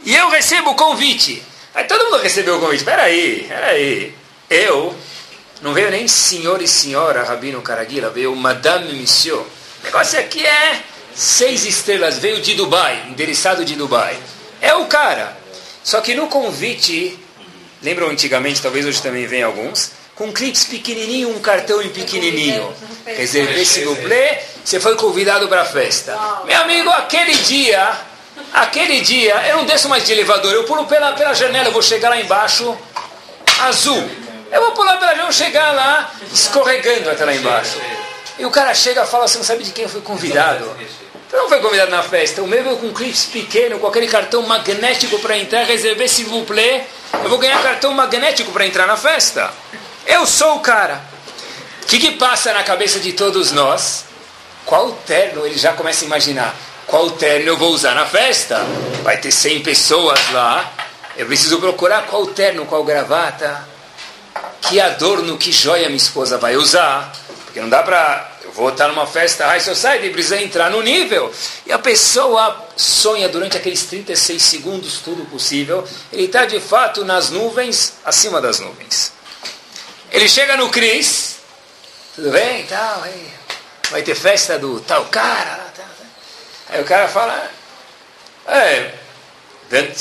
E eu recebo o convite. Aí todo mundo recebeu o convite. Espera aí, espera aí. Eu, não veio nem senhor e senhora Rabino Caraguila, veio Madame Monsieur. O negócio aqui é seis estrelas, veio de Dubai, endereçado de Dubai. É o cara. Só que no convite, lembram antigamente, talvez hoje também venha alguns, com clips pequenininho, um cartão em pequenininho. Reservei se dublê, você foi convidado para a festa. Meu amigo, aquele dia Aquele dia, eu não desço mais de elevador, eu pulo pela, pela janela, eu vou chegar lá embaixo, azul. Eu vou pular pela janela, chegar lá, escorregando até lá embaixo. E o cara chega e fala, você não sabe de quem foi convidado? Você não foi convidado na festa. O meu veio com clipe pequeno, com aquele cartão magnético para entrar, reservei s'il vous plaît. Eu vou ganhar cartão magnético para entrar na festa. Eu sou o cara. O que, que passa na cabeça de todos nós? Qual terno ele já começa a imaginar? qual terno eu vou usar na festa. Vai ter 100 pessoas lá. Eu preciso procurar qual terno, qual gravata, que adorno, que joia minha esposa vai usar. Porque não dá para. Vou estar numa festa high society, precisa entrar no nível. E a pessoa sonha durante aqueles 36 segundos tudo possível. Ele está de fato nas nuvens, acima das nuvens. Ele chega no Cris, tudo bem, tal, vai ter festa do tal cara, Aí o cara fala, é,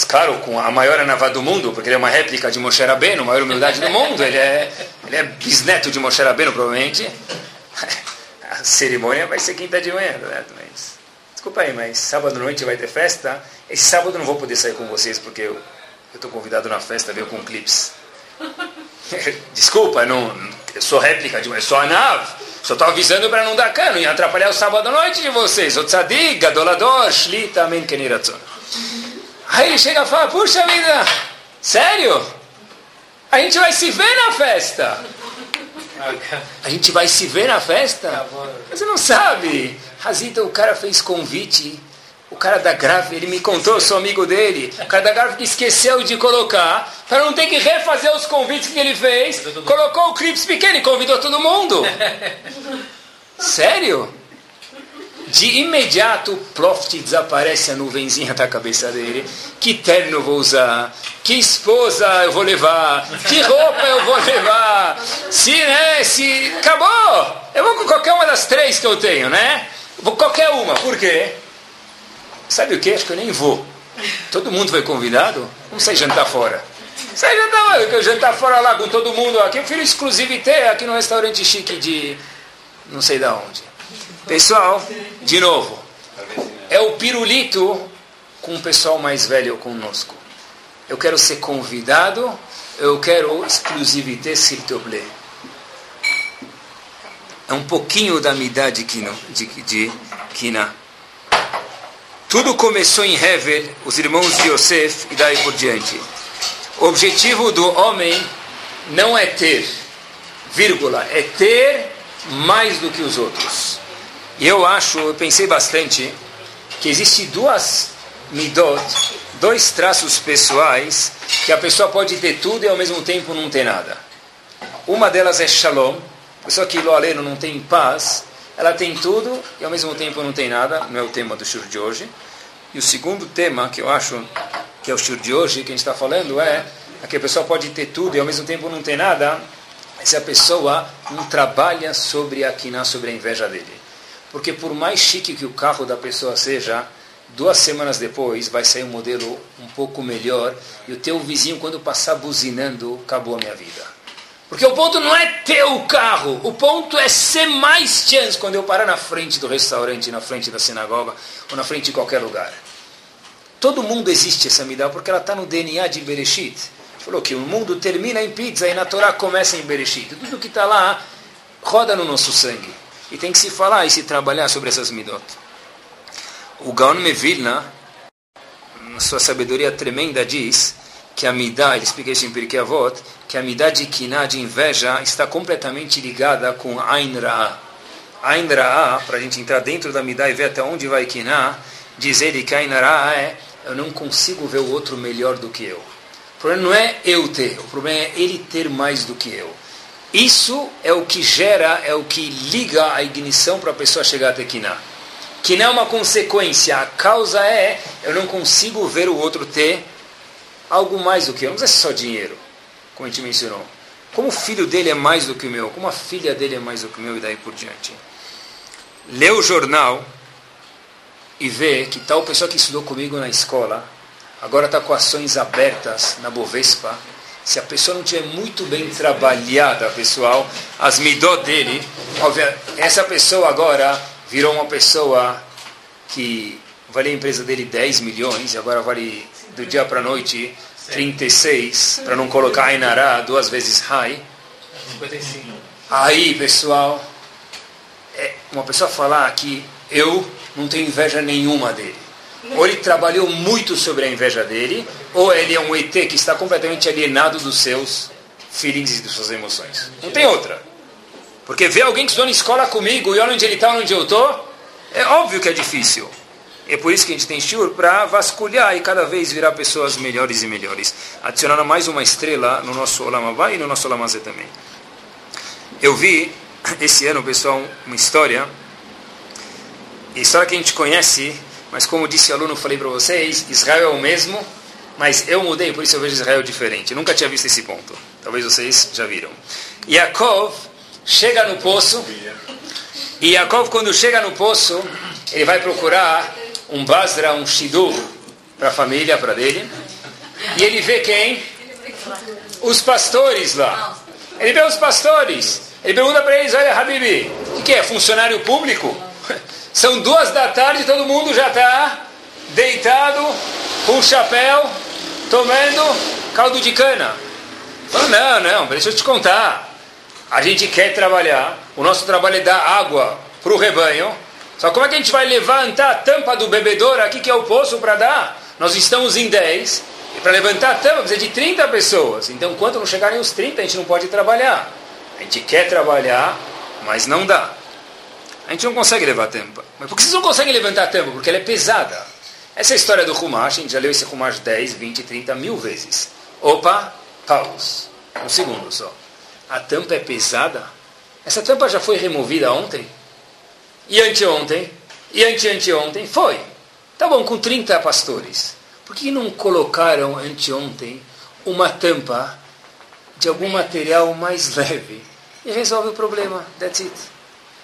claro, com a maior anavá do mundo, porque ele é uma réplica de Moshe Rabbeinu, a maior humildade do mundo, ele é, ele é bisneto de Moshe Rabbeinu, provavelmente. A cerimônia vai ser quinta de manhã, né? mas, desculpa aí, mas sábado à noite vai ter festa, esse sábado eu não vou poder sair com vocês, porque eu estou convidado na festa, veio com clips. Desculpa, não, eu sou réplica, de, eu sou a nave. Só estou avisando para não dar cano e atrapalhar o sábado à noite de vocês. O tzadik, gadolador, shlita, amen. Aí ele chega e fala, puxa vida, sério? A gente vai se ver na festa. A gente vai se ver na festa? Você não sabe. Razita, o cara fez convite o cara da grave, ele me contou, eu sou amigo dele. O cara da grave que esqueceu de colocar, para não ter que refazer os convites que ele fez, colocou o clips pequeno e convidou todo mundo. Sério? De imediato, o Profit desaparece a nuvenzinha da cabeça dele. Que terno vou usar? Que esposa eu vou levar? Que roupa eu vou levar? Se, né, se... Acabou! Eu vou com qualquer uma das três que eu tenho, né? Vou qualquer uma. Por quê? Sabe o que? Acho que eu nem vou. Todo mundo foi convidado? Vamos sair jantar fora. Sai jantar, eu jantar fora lá com todo mundo aqui. Eu prefiro exclusivité aqui no restaurante chique de não sei da onde. Pessoal, de novo, é o pirulito com o pessoal mais velho conosco. Eu quero ser convidado, eu quero exclusivité, s'il te plaît. É um pouquinho da minha idade, Kina. De, de, Kina. Tudo começou em Hevel, os irmãos de Yosef e daí por diante. O objetivo do homem não é ter, vírgula, é ter mais do que os outros. E eu acho, eu pensei bastante, que existe duas midot, dois traços pessoais, que a pessoa pode ter tudo e ao mesmo tempo não ter nada. Uma delas é shalom, a pessoa que lo aleno não tem paz, ela tem tudo e ao mesmo tempo não tem nada, não é o tema do show de hoje. E o segundo tema que eu acho que é o show de hoje, que a gente está falando, é, é que a pessoa pode ter tudo e ao mesmo tempo não tem nada, se a pessoa não trabalha sobre a quina, sobre a inveja dele. Porque por mais chique que o carro da pessoa seja, duas semanas depois vai sair um modelo um pouco melhor e o teu vizinho, quando passar buzinando, acabou a minha vida. Porque o ponto não é ter o carro, o ponto é ser mais chance quando eu parar na frente do restaurante, na frente da sinagoga ou na frente de qualquer lugar. todo mundo existe essa midá, porque ela está no DNA de Bereshit. Falou que o mundo termina em pizza e na Torá começa em Bereshit. Tudo que está lá roda no nosso sangue. E tem que se falar e se trabalhar sobre essas midot. O Gaon Mevilna, na sua sabedoria tremenda, diz que a midá, ele explica isso em Pirkei Avot, que a midá de kiná, de inveja, está completamente ligada com Ain Ra'ah. Ain Ra'ah, para a gente entrar dentro da midá e ver até onde vai kiná, diz ele que Ain Ra'ah é eu não consigo ver o outro melhor do que eu. O problema não é eu ter, o problema é ele ter mais do que eu. Isso é o que gera, é o que liga a ignição para a pessoa chegar até Kiná. Kiná é uma consequência, a causa é eu não consigo ver o outro ter algo mais do que eu. Não ser só dinheiro, como a gente mencionou. Como o filho dele é mais do que o meu, como a filha dele é mais do que o meu e daí por diante. Lê o jornal e vê que tal pessoa que estudou comigo na escola, agora está com ações abertas na Bovespa. Se a pessoa não tiver muito bem trabalhada, pessoal, as midot dele, essa pessoa agora virou uma pessoa que valia a empresa dele 10 milhões e agora vale do dia para a noite 36, para não colocar Ainará duas vezes high. Aí, pessoal, é uma pessoa falar que eu não tenho inveja nenhuma dele. Ou ele trabalhou muito sobre a inveja dele, ou ele é um ET que está completamente alienado dos seus feelings e das suas emoções. Não tem outra. Porque ver alguém que estudou na escola comigo e olha onde ele está, onde eu estou, é óbvio que é difícil. É por isso que a gente tem shiur para vasculhar e cada vez virar pessoas melhores e melhores. Adicionando mais uma estrela no nosso Olamabá e no nosso Olamazé também. Eu vi esse ano, pessoal, uma história história que a gente conhece, mas como disse o aluno, falei para vocês, Israel é o mesmo, mas eu mudei, por isso eu vejo Israel diferente. Nunca tinha visto esse ponto. Talvez vocês já viram. Yaakov chega no poço, e Yaakov, quando chega no poço, ele vai procurar um Basra, um Shidur, para a família, para dele. E ele vê quem? Os pastores lá. Ele vê os pastores. Ele pergunta para eles: Olha, Habibi, o que é? Funcionário público? São duas da tarde, todo mundo já está deitado, com chapéu, tomando caldo de cana. Não, não, deixa eu te contar. A gente quer trabalhar, o nosso trabalho é dar água para o rebanho. Só como é que a gente vai levantar a tampa do bebedouro aqui, que é o poço, para dar? Nós estamos em 10, e para levantar a tampa precisa de 30 pessoas. Então, enquanto não chegarem os 30, a gente não pode trabalhar. A gente quer trabalhar, mas não dá. Gente não consegue levar a tampa. Mas por que vocês não conseguem levantar a tampa? Porque ela é pesada. Essa é a história do Rumash, a gente já leu esse Rumash 10, 20, 30 mil vezes. Opa, paus. Um segundo só. A tampa é pesada? Essa tampa já foi removida ontem? E anteontem? E anteanteontem? Foi. Tá bom, com 30 pastores. Por que não colocaram anteontem uma tampa de algum material mais leve? E resolve o problema. That's it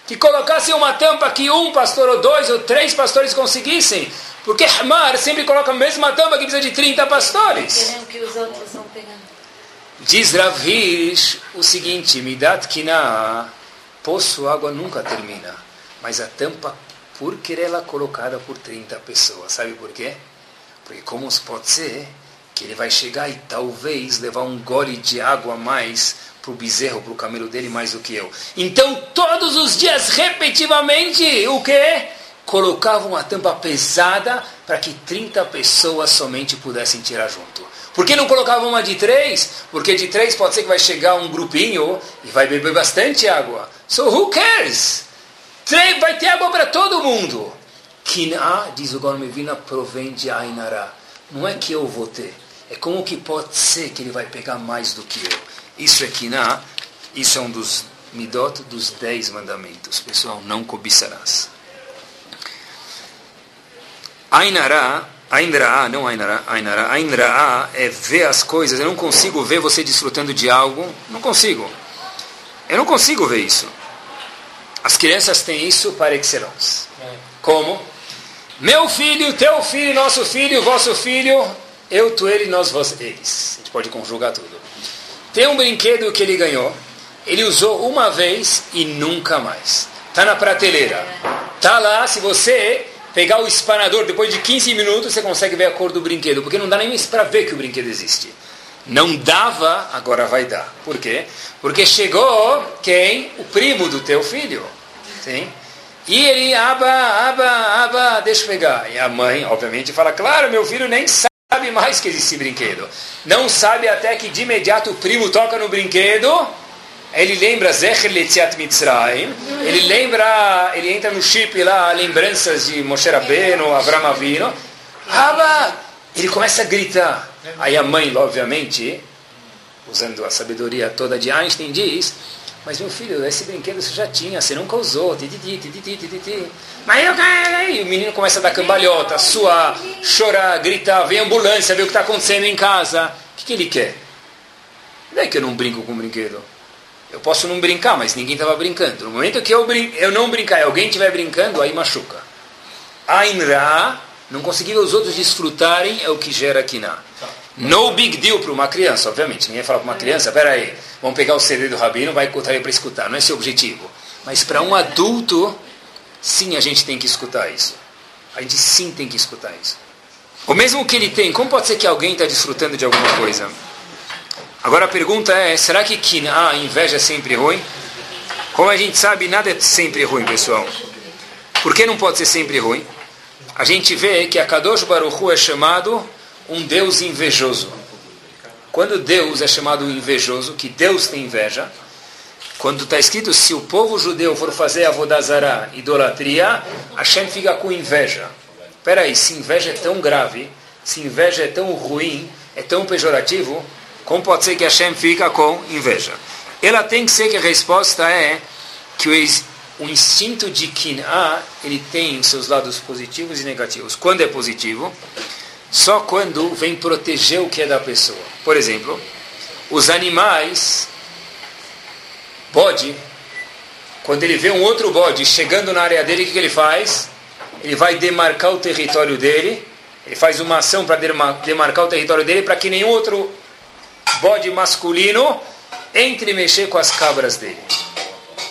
que colocassem uma tampa que um pastor ou dois ou três pastores conseguissem. Porque Hamar sempre coloca a mesma tampa que precisa de 30 pastores. que os outros vão pegando. Diz Ravish o seguinte, Midat Kina, poço água nunca termina. Mas a tampa, por querer ela colocada por 30 pessoas. Sabe por quê? Porque como pode ser que ele vai chegar e talvez levar um gole de água a mais para o bezerro, para o camelo dele mais do que eu. Então, todos os dias, repetitivamente, o que? Colocavam a tampa pesada para que 30 pessoas somente pudessem tirar junto. Por que não colocavam uma de três? Porque de três pode ser que vai chegar um grupinho e vai beber bastante água. So who cares? Vai ter água para todo mundo. Kina, diz o Gormevina, provém de Ainara. Não é que eu vou ter. É como que pode ser que ele vai pegar mais do que eu. Isso é Kiná, isso é um dos midot dos dez mandamentos. Pessoal, não cobiçarás. Ainará, Aindraá, não Ainará, Ainará, Aindraá é ver as coisas. Eu não consigo ver você desfrutando de algo. Não consigo. Eu não consigo ver isso. As crianças têm isso para excellence. Como? Meu filho, teu filho, nosso filho, vosso filho, eu, tu, ele, nós, vós, eles. A gente pode conjugar tudo. Tem um brinquedo que ele ganhou, ele usou uma vez e nunca mais. Está na prateleira. Está lá, se você pegar o espanador, depois de 15 minutos você consegue ver a cor do brinquedo, porque não dá nem para ver que o brinquedo existe. Não dava, agora vai dar. Por quê? Porque chegou quem? O primo do teu filho. Sim? E ele, aba, aba, aba, deixa eu pegar. E a mãe, obviamente, fala, claro, meu filho nem sabe mais que existe brinquedo. Não sabe até que de imediato o primo toca no brinquedo, ele lembra Zecher Letziat Mitzrayim, ele lembra, ele entra no chip lá, lembranças de Moshe Rabbeinu, Avram Avino, aba, ele começa a gritar. Aí a mãe, obviamente, usando a sabedoria toda de Einstein, diz: Mas meu filho, esse brinquedo você já tinha, você nunca usou. Tititi, tititi, tititi. Mas eu E o menino começa a dar cambalhota, suar, chorar, gritar: Vem ambulância, vê o que está acontecendo em casa. O que, que ele quer? Não é que eu não brinco com brinquedo. Eu posso não brincar, mas ninguém estava brincando. No momento que eu, brin eu não brincar e alguém estiver brincando, aí machuca. Ain Ra não conseguir os outros desfrutarem é o que gera Kiná. No big deal para uma criança, obviamente. Ninguém fala para uma criança, peraí, vamos pegar o CD do Rabino, vai encontrar ele para escutar. Não é esse o objetivo. Mas para um adulto, sim, a gente tem que escutar isso. A gente sim tem que escutar isso. O mesmo que ele tem, como pode ser que alguém está desfrutando de alguma coisa? Agora a pergunta é, será que Kiná, inveja é sempre ruim? Como a gente sabe, nada é sempre ruim, pessoal. Por que não pode ser sempre ruim? a gente vê que a Kadosh Baruch Hu é chamado um Deus invejoso. Quando Deus é chamado invejoso, que Deus tem inveja, quando está escrito se o povo judeu for fazer avodazara, idolatria, Hashem fica com inveja. Espera aí, se inveja é tão grave, se inveja é tão ruim, é tão pejorativo, como pode ser que Hashem fica com inveja? Ela tem que ser que a resposta é que o instinto de Kin'a, ele tem seus lados positivos e negativos. Quando é positivo, só quando vem proteger o que é da pessoa. Por exemplo, os animais, bode, quando ele vê um outro bode chegando na área dele, o que, ele faz? Ele vai demarcar o território dele, ele faz uma ação para demarcar o território dele para que nenhum outro bode masculino entre mexer com as cabras dele.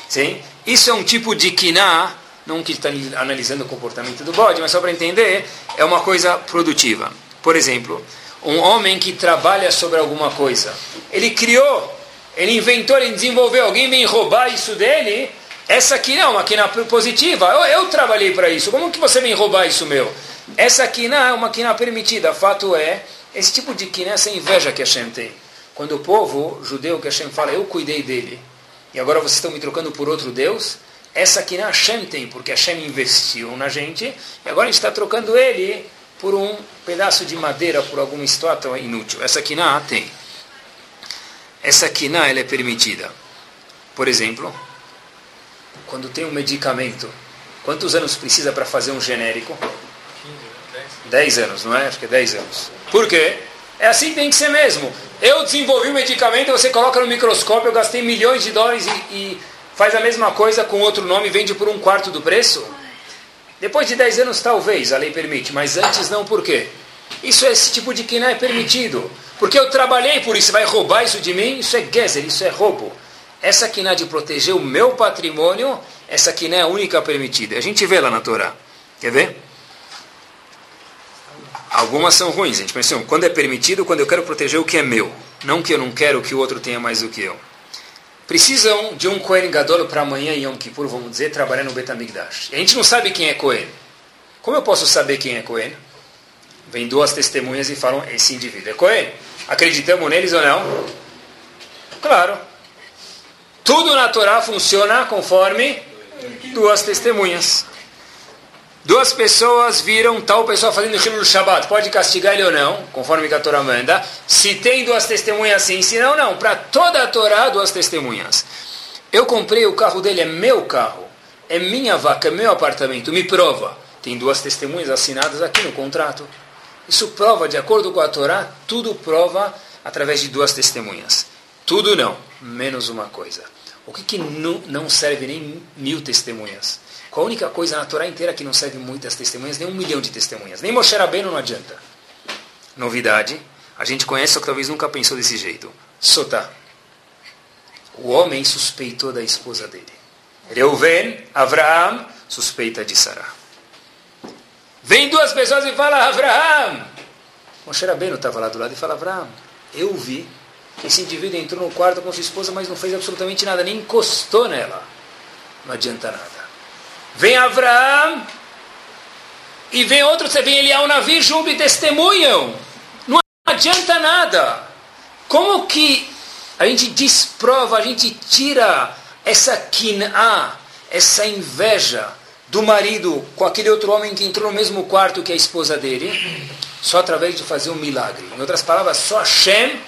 Sim? Isso é um tipo de kiná, não que está analisando o comportamento do bode, mas só para entender, é uma coisa produtiva. Por exemplo, um homem que trabalha sobre alguma coisa, ele criou, ele inventou, ele desenvolveu, alguém vem roubar isso dele, essa aqui não uma quina positiva. Eu, eu trabalhei para isso. Como que você vem roubar isso meu? Essa quina é uma quina permitida. Fato é, esse tipo de quina é essa inveja que Hashem tem. Quando o povo judeu que Hashem fala, eu cuidei dele e agora vocês estão me trocando por outro Deus, essa aqui na Hashem tem, porque Hashem investiu na gente, e agora a gente está trocando ele por um pedaço de madeira, por alguma estátua inútil. Essa aqui na tem. Essa aqui na ela é permitida. Por exemplo, quando tem um medicamento, quantos anos precisa para fazer um genérico? 10 anos, não é? Acho que é 10 anos. Por quê? É assim que tem que ser mesmo. Eu desenvolvi um medicamento, você coloca no microscópio, eu gastei milhões de dólares e, e faz a mesma coisa com outro nome e vende por um quarto do preço? Depois de 10 anos, talvez, a lei permite, mas antes não, por quê? Isso é esse tipo de que não é permitido. Porque eu trabalhei por isso, vai roubar isso de mim? Isso é gezer, isso é roubo. Essa quiná de proteger o meu patrimônio, essa quiná é a única permitida. A gente vê lá na Torá. Quer ver? Algumas são ruins. A gente pensa, assim, quando é permitido, quando eu quero proteger o que é meu, não que eu não quero que o outro tenha mais do que eu. Precisam de um Kohen Gadol para amanhã em Yom Kippur, vamos dizer, trabalhar no Betamigdash. A gente não sabe quem é Kohen. Como eu posso saber quem é Kohen? Vem duas testemunhas e falam, esse indivíduo é Kohen. Acreditamos neles ou não? Claro. Tudo na Torá funciona conforme duas testemunhas. Duas pessoas viram tal pessoa fazendo Hilul Shabbat, pode castigar ele ou não, conforme a Torá manda. Se tem duas testemunhas sim, se não, não. Para toda a Torá, duas testemunhas. Eu comprei o carro dele, é meu carro, é minha vaca, é meu apartamento, me prova. Tem duas testemunhas assinadas aqui no contrato. Isso prova, de acordo com a Torá, tudo prova através de duas testemunhas. Tudo não, menos uma coisa. O que, que não serve nem mil testemunhas? Qual a única coisa na Torá inteira que não serve muitas testemunhas? Nem um milhão de testemunhas. Nem Moshe Rabbeinu não adianta. Novidade. A gente conhece, só que talvez nunca pensou desse jeito. Sotá. O homem suspeitou da esposa dele. Reuven, Avraham, suspeita de Sarah. Vem duas pessoas e fala, Abraham. Moshe Rabbeinu estava lá do lado e fala, Abraham, eu vi que esse indivíduo entrou no quarto com sua esposa, mas não fez absolutamente nada, nem encostou nela. Não adianta nada. Vem Abraão e vem outro, você vem Eliel Navi e testemunham. Não adianta nada. Como que a gente desprova, a gente tira essa quina, essa inveja do marido com aquele outro homem que entrou no mesmo quarto que a esposa dele, só através de fazer um milagre. Em outras palavras, só Hashem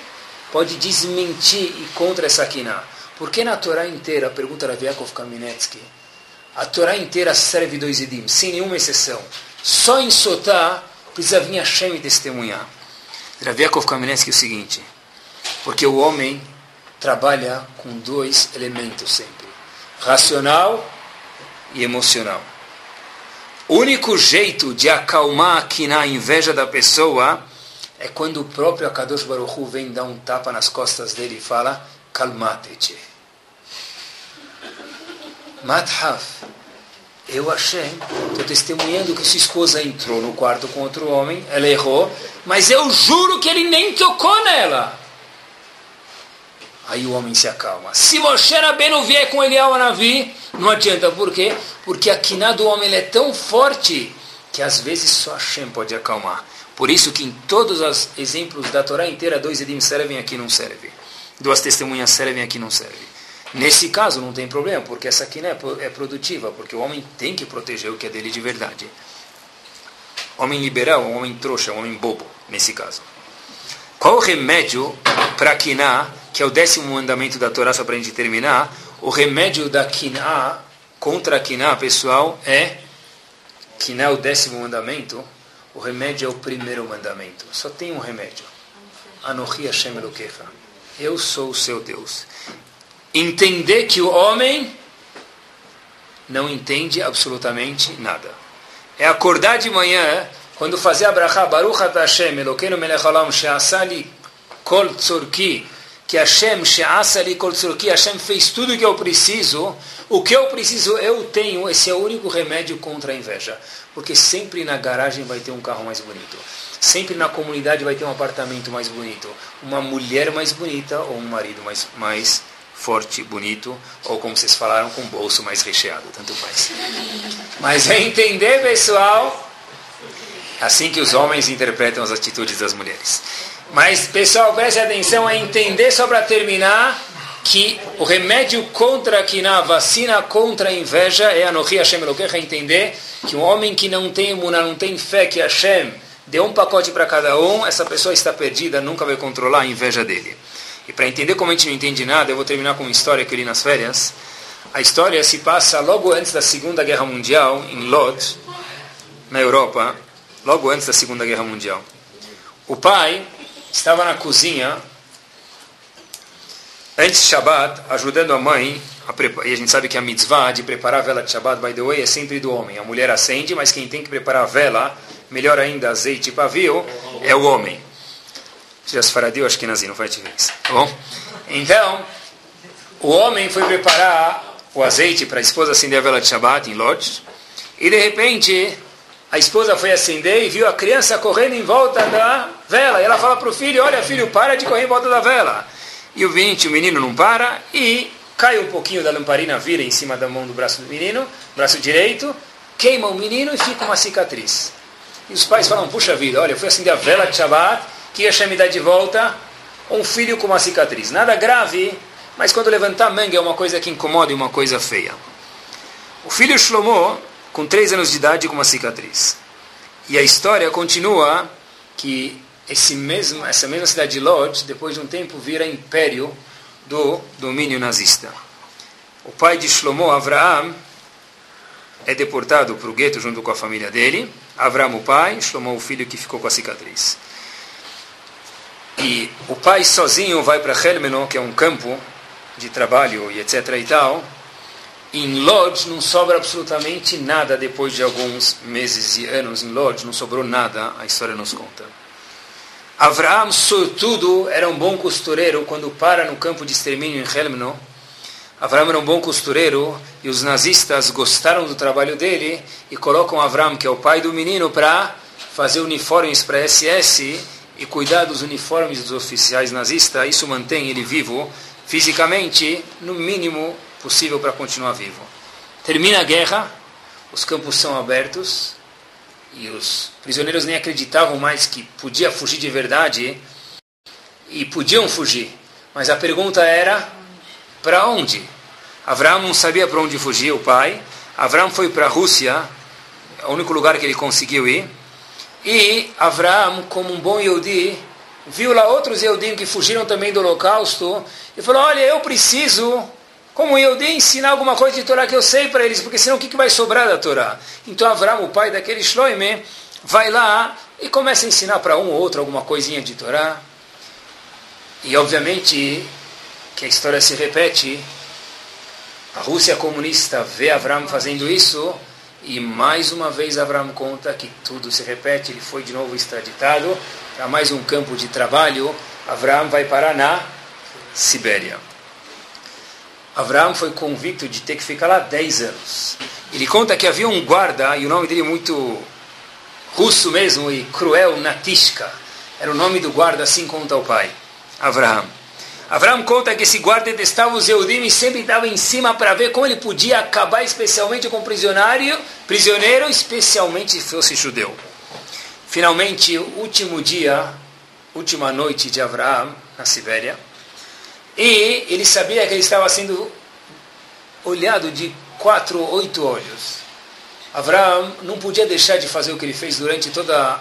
pode desmentir e contra essa quina. Por que na Torá inteira, pergunta Rav Yaakov Kaminetsky, a Torá inteira serve dois edim, sem nenhuma exceção. Só em Sotá precisa vir Hashem e testemunhar. Rav Yaakov Kaminetsky é o seguinte, porque o homem trabalha com dois elementos sempre, racional e emocional. O único jeito de acalmar aqui na inveja da pessoa é quando o próprio Akadosh Baruch Hu vem dar um tapa nas costas dele e fala, calmate-te. Madhav, eu achei, estou testemunhando que sua esposa entrou no quarto com outro homem, ela errou, mas eu juro que ele nem tocou nela. Aí o homem se acalma. Se Moshe Rabbeinu vier com Eliel Anavi, não adianta. Por quê? Porque a quiná do homem é tão forte que às vezes só Hashem pode acalmar. Por isso que em todos os exemplos da Torá inteira, dois edim servem, aqui não serve. Duas testemunhas servem, aqui não serve. Nesse caso não tem problema, porque essa quiná é, é produtiva, porque o homem tem que proteger o que é dele de verdade. Homem liberal, homem trouxa, homem bobo, nesse caso. Qual o remédio para quiná que é o décimo mandamento da Torá, só para a gente terminar, o remédio da Kiná contra a pessoal, é é o décimo mandamento, o remédio é o primeiro mandamento. Só tem um remédio. Anohi Hashem Elokecha. Eu sou o seu Deus. Entender que o homem não entende absolutamente nada. É acordar de manhã, quando fazer a brachá, Baruch Hashem Elokeinu melech she'asali kol tzorki que Hashem, She'asali Kol que Hashem fez tudo o que eu preciso, o que eu preciso eu tenho, esse é o único remédio contra a inveja. Porque sempre na garagem vai ter um carro mais bonito. Sempre na comunidade vai ter um apartamento mais bonito. Uma mulher mais bonita ou um marido mais, mais forte, bonito, ou como vocês falaram, com bolso mais recheado, tanto faz. Mas é entender, pessoal, assim que os homens interpretam as atitudes das mulheres. Mas, pessoal, preste atenção a entender, só para terminar, que o remédio contra a na vacina contra a inveja é a Nohi Hashem Elokecha, entender que um homem que não tem imunidade, não tem fé que Hashem deu um pacote para cada um, essa pessoa está perdida, nunca vai controlar a inveja dele. E para entender como a gente não entende nada, eu vou terminar com uma história que eu li nas férias. A história se passa logo antes da Segunda Guerra Mundial, em Lod, na Europa, logo antes da Segunda Guerra Mundial. O pai estava na cozinha, antes de Shabbat, ajudando a mãe, a e a gente sabe que a mitzvah de preparar a vela de Shabbat, by the way, é sempre do homem. A mulher acende, mas quem tem que preparar a vela, melhor ainda, azeite e pavio, é o homem. Já se faradio, acho que nazi, não faz diferença. Tá bom? Então, o homem foi preparar o azeite para a esposa acender a vela de Shabbat em Lodz, e de repente a esposa foi acender e viu a criança correndo em volta da vela. E ela fala para o filho: Olha, filho, para de correr em volta da vela. E o 20, o menino não para e cai um pouquinho da lamparina, vira em cima da mão do braço do menino, braço direito, queima o menino e fica uma cicatriz. E os pais falam: Puxa vida, olha, eu fui acender a vela de Shabbat, que me dar de volta um filho com uma cicatriz. Nada grave, mas quando levantar a manga é uma coisa que incomoda e uma coisa feia. O filho Shlomo com três anos de idade com uma cicatriz. E a história continua que esse mesmo, essa mesma cidade de Lodz, depois de um tempo, vira império do domínio nazista. O pai de Shlomo, Avraham, é deportado para o gueto junto com a família dele. Avraham, o pai, Shlomo, o filho que ficou com a cicatriz. E o pai sozinho vai para Helmeno, que é um campo de trabalho e etc. e tal, em Lodz não sobra absolutamente nada depois de alguns meses e anos em Lodz, não sobrou nada, a história nos conta. Avraham, sobretudo, era um bom costureiro quando para no campo de extermínio em Helmno. Avram era um bom costureiro e os nazistas gostaram do trabalho dele e colocam Avram, que é o pai do menino, para fazer uniformes para SS e cuidar dos uniformes dos oficiais nazistas. Isso mantém ele vivo fisicamente, no mínimo possível para continuar vivo. Termina a guerra, os campos são abertos e os prisioneiros nem acreditavam mais que podia fugir de verdade e podiam fugir. Mas a pergunta era: para onde? Abraão não sabia para onde fugir, o pai. Abraão foi para a Rússia, é o único lugar que ele conseguiu ir. E Abraão, como um bom Yehudi, viu lá outros Yehudim que fugiram também do holocausto e falou, olha, eu preciso, como Yehudi, ensinar alguma coisa de Torá que eu sei para eles, porque senão o que, que vai sobrar da Torá? Então Abraão, o pai daquele Shloime, vai lá e começa a ensinar para um ou outro alguma coisinha de Torá. E obviamente que a história se repete. A Rússia comunista vê Avram fazendo isso e mais uma vez Avram conta que tudo se repete. Ele foi de novo extraditado para mais um campo de trabalho. Avram vai parar na Sibéria. Avram foi convicto de ter que ficar lá 10 anos. Ele conta que havia um guarda, e o nome dele é muito russo mesmo e cruel, Natishka. Era o nome do guarda, assim conta o pai. Avraham. Avraham conta que esse guarda detestava os Eudim e sempre estava em cima para ver como ele podia acabar especialmente com o prisioneiro, prisioneiro, especialmente se fosse judeu. Finalmente, último dia, última noite de Avraham na Sibéria, e ele sabia que ele estava sendo olhado de quatro, oito olhos. Avraham não podia deixar de fazer o que ele fez durante todo o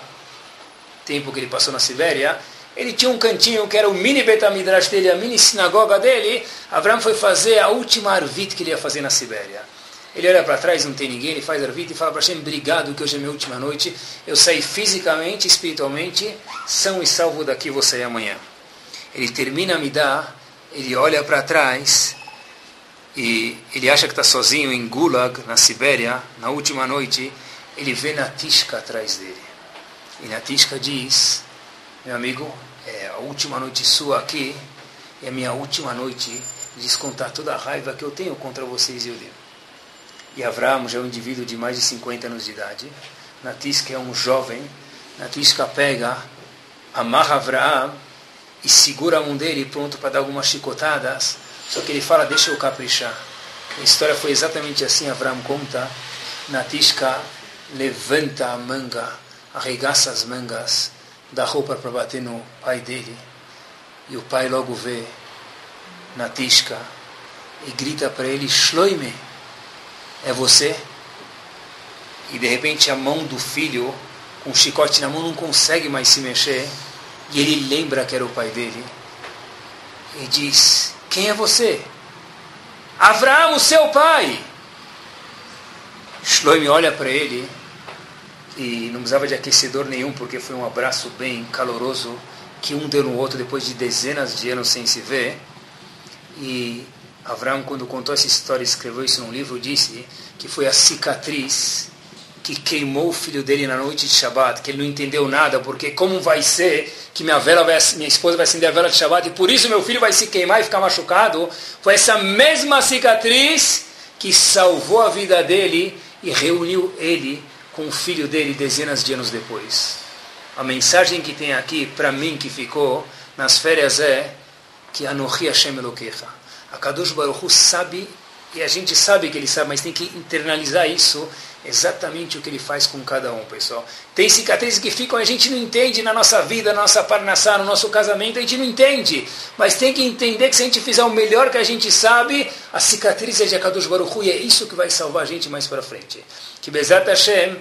tempo que ele passou na Sibéria, ele tinha um cantinho que era o mini Betamidrash dele, a mini sinagoga dele. Abraão foi fazer a última arvit que ele ia fazer na Sibéria. Ele olha para trás, não tem ninguém, ele faz arvit e fala para Hashem, obrigado que hoje é minha última noite. Eu saí fisicamente, espiritualmente, são e salvo daqui, vou sair amanhã. Ele termina a me dar, ele olha para trás e ele acha que está sozinho em Gulag, na Sibéria, na última noite. Ele vê Natishka atrás dele. E Natishka diz, meu amigo, é a última noite sua aqui é a minha última noite de descontar toda a raiva que eu tenho contra vocês, Yudim. E Avram já é um indivíduo de mais de 50 anos de idade. Natisca é um jovem. Natisca pega, amarra Avram e segura a mão dele pronto para dar algumas chicotadas. Só que ele fala, deixa eu caprichar. A história foi exatamente assim, Avram conta. Natisca levanta a manga, arregaça as mangas dá roupa para bater no pai dele. E o pai logo vê Natishka e grita para ele: Shloime, é você? E de repente a mão do filho, com o chicote na mão, não consegue mais se mexer. E ele lembra que era o pai dele. E diz: Quem é você? Abraão, seu pai! Shloime olha para ele e não precisava de aquecedor nenhum, porque foi um abraço bem caloroso que um deu no outro depois de dezenas de anos sem se ver. E Avram, quando contou essa história, escreveu isso num livro, disse que foi a cicatriz que queimou o filho dele na noite de Shabbat, que ele não entendeu nada, porque como vai ser que minha vela vai, minha esposa vai acender a vela de Shabbat e por isso meu filho vai se queimar e ficar machucado? Foi essa mesma cicatriz que salvou a vida dele e reuniu ele com o filho dele dezenas de anos depois. A mensagem que tem aqui, para mim, que ficou nas férias é que Anohi Hashem Elokecha. A Kadosh Baruch Hu sabe, e a gente sabe que ele sabe, mas tem que internalizar isso, exatamente o que ele faz com cada um, pessoal. Tem cicatrizes que ficam, a gente não entende na nossa vida, na nossa parnassá, no nosso casamento, a gente não entende. Mas tem que entender que se a gente fizer o melhor que a gente sabe, a cicatriz é de Akadosh Baruch Hu, e é isso que vai salvar a gente mais para frente. Que Bezat Hashem,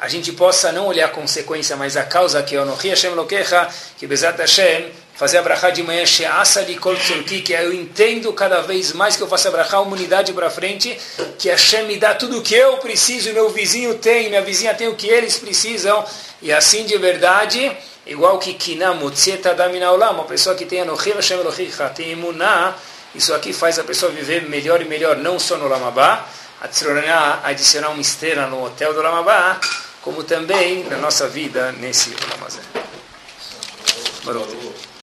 a gente possa não olhar a consequência, mas a causa que é Onohi Hashem Lokecha, que Bezat Hashem, fazer a brachá de manhã, Sheasa li kol tzurki, que eu entendo cada vez mais que eu faço a brachá, a humanidade para frente, que Hashem me dá tudo o que eu preciso, meu vizinho tem, minha vizinha tem o que eles precisam, e assim de verdade, igual que Kinam, Mutzieta Damina Olam, uma pessoa que tem Anohi Hashem Lokecha, tem imuná, isso aqui faz a pessoa viver melhor e melhor, não só no Lamabá, adicionar uma esteira no hotel do Lamabá, como também na nossa vida nesse Lamazé.